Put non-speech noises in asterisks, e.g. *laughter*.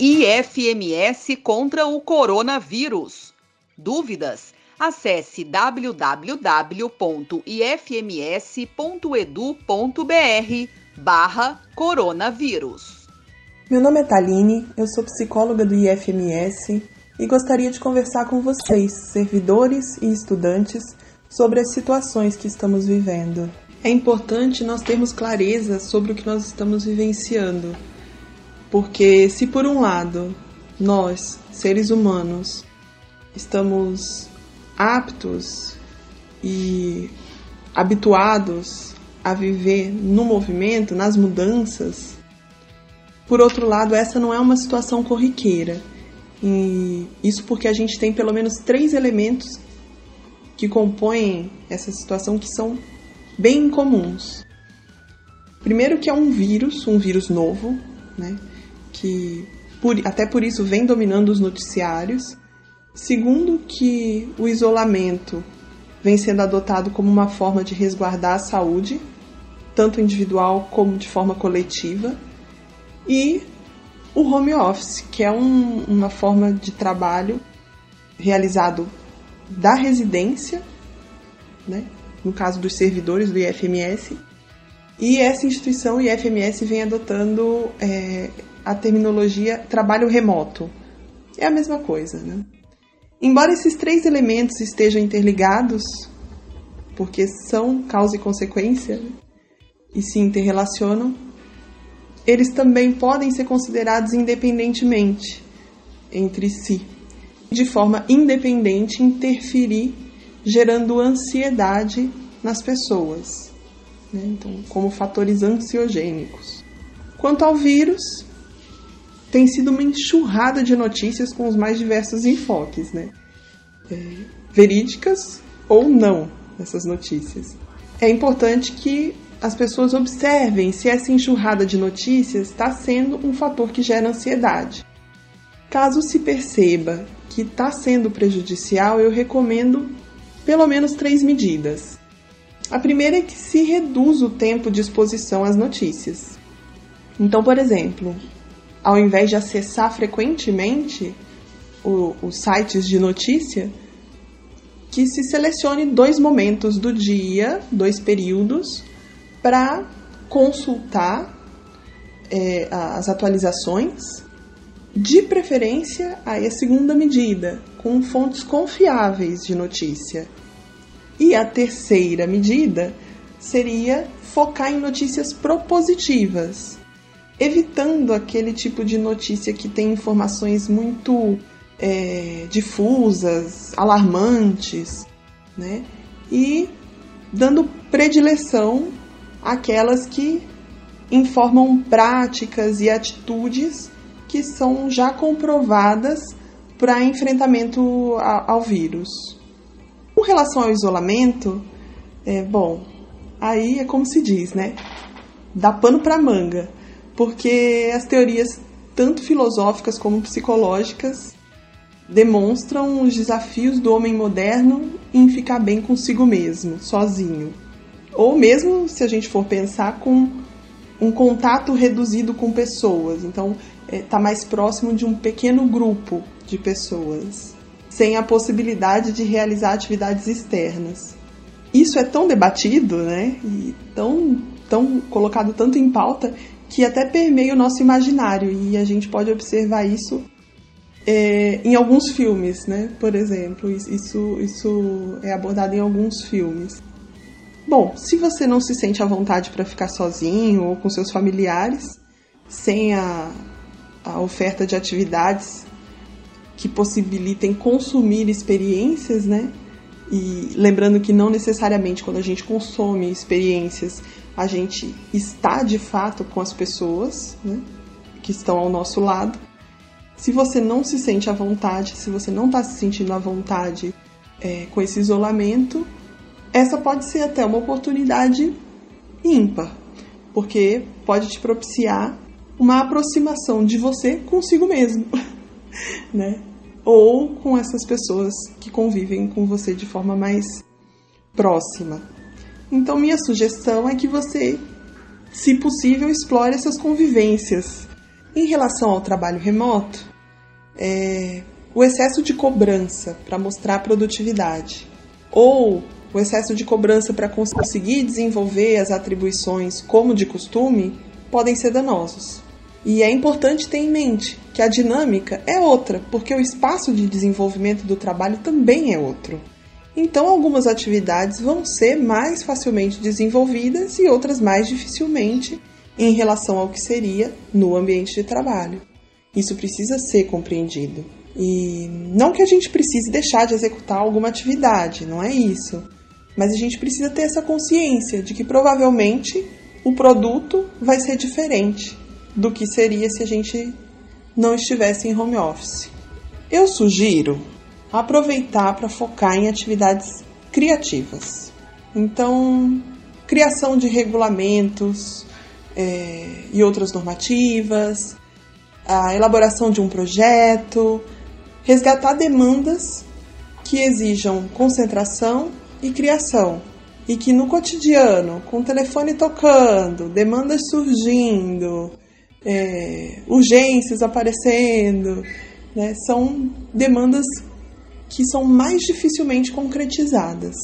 IFMS contra o coronavírus. Dúvidas? Acesse www.ifms.edu.br barra coronavírus. Meu nome é Taline, eu sou psicóloga do IFMS e gostaria de conversar com vocês, servidores e estudantes, sobre as situações que estamos vivendo. É importante nós termos clareza sobre o que nós estamos vivenciando, porque se por um lado nós, seres humanos, estamos aptos e habituados a viver no movimento, nas mudanças, por outro lado, essa não é uma situação corriqueira. E isso porque a gente tem pelo menos três elementos que compõem essa situação que são bem incomuns. Primeiro que é um vírus, um vírus novo, né, que por, até por isso vem dominando os noticiários. Segundo que o isolamento vem sendo adotado como uma forma de resguardar a saúde, tanto individual como de forma coletiva. E o home office, que é um, uma forma de trabalho realizado da residência, né, no caso dos servidores do IFMS, e essa instituição, o IFMS, vem adotando é, a terminologia trabalho remoto. É a mesma coisa, né? Embora esses três elementos estejam interligados, porque são causa e consequência, né? e se interrelacionam, eles também podem ser considerados independentemente entre si, de forma independente interferir, gerando ansiedade nas pessoas, né? então, como fatores ansiogênicos. Quanto ao vírus, tem sido uma enxurrada de notícias com os mais diversos enfoques, né? É, verídicas ou não, essas notícias. É importante que as pessoas observem se essa enxurrada de notícias está sendo um fator que gera ansiedade. Caso se perceba que está sendo prejudicial, eu recomendo pelo menos três medidas. A primeira é que se reduz o tempo de exposição às notícias. Então, por exemplo, ao invés de acessar frequentemente os sites de notícia, que se selecione dois momentos do dia, dois períodos, para consultar é, as atualizações, de preferência aí a segunda medida, com fontes confiáveis de notícia. E a terceira medida seria focar em notícias propositivas, evitando aquele tipo de notícia que tem informações muito é, difusas, alarmantes, né? E dando predileção àquelas que informam práticas e atitudes que são já comprovadas para enfrentamento ao vírus. Com relação ao isolamento, é bom, aí é como se diz, né? Dá pano para manga porque as teorias, tanto filosóficas como psicológicas, demonstram os desafios do homem moderno em ficar bem consigo mesmo, sozinho. Ou mesmo, se a gente for pensar, com um contato reduzido com pessoas. Então, está é, tá mais próximo de um pequeno grupo de pessoas, sem a possibilidade de realizar atividades externas. Isso é tão debatido, né? E tão, tão colocado tanto em pauta que até permeia o nosso imaginário e a gente pode observar isso é, em alguns filmes, né? Por exemplo, isso, isso é abordado em alguns filmes. Bom, se você não se sente à vontade para ficar sozinho ou com seus familiares, sem a, a oferta de atividades que possibilitem consumir experiências, né? E lembrando que não necessariamente quando a gente consome experiências a gente está de fato com as pessoas né, que estão ao nosso lado. Se você não se sente à vontade, se você não está se sentindo à vontade é, com esse isolamento, essa pode ser até uma oportunidade ímpar, porque pode te propiciar uma aproximação de você consigo mesmo, *laughs* né? Ou com essas pessoas que convivem com você de forma mais próxima. Então, minha sugestão é que você, se possível, explore essas convivências Em relação ao trabalho remoto, é o excesso de cobrança para mostrar produtividade ou o excesso de cobrança para conseguir desenvolver as atribuições como de costume podem ser danosos. E é importante ter em mente que a dinâmica é outra, porque o espaço de desenvolvimento do trabalho também é outro. Então, algumas atividades vão ser mais facilmente desenvolvidas e outras mais dificilmente em relação ao que seria no ambiente de trabalho. Isso precisa ser compreendido. E não que a gente precise deixar de executar alguma atividade, não é isso. Mas a gente precisa ter essa consciência de que provavelmente o produto vai ser diferente do que seria se a gente não estivesse em home office. Eu sugiro aproveitar para focar em atividades criativas. Então, criação de regulamentos é, e outras normativas, a elaboração de um projeto, resgatar demandas que exijam concentração e criação. E que no cotidiano, com o telefone tocando, demandas surgindo, é, urgências aparecendo, né, são demandas que são mais dificilmente concretizadas.